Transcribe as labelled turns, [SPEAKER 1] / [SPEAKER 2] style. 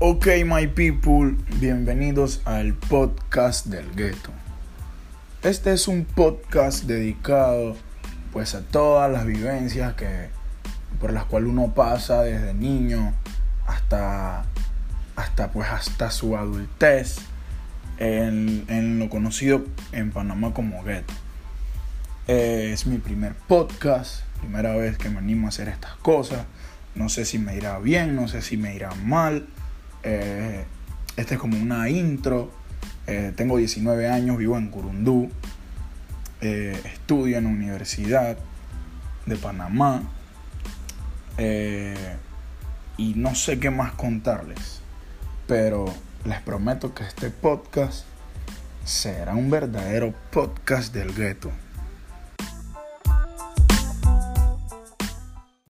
[SPEAKER 1] Ok, my people, bienvenidos al podcast del gueto. Este es un podcast dedicado pues a todas las vivencias que por las cuales uno pasa desde niño hasta hasta pues hasta su adultez en, lo conocido en Panamá como gueto. Eh, es mi primer podcast, primera vez que me animo a hacer estas cosas. No sé si me irá bien, no sé si me irá mal. Eh, este es como una intro. Eh, tengo 19 años, vivo en Curundú. estudio en la Universidad de Panamá. y no sé qué más contarles. Pero les prometo que este podcast será un verdadero podcast del gueto.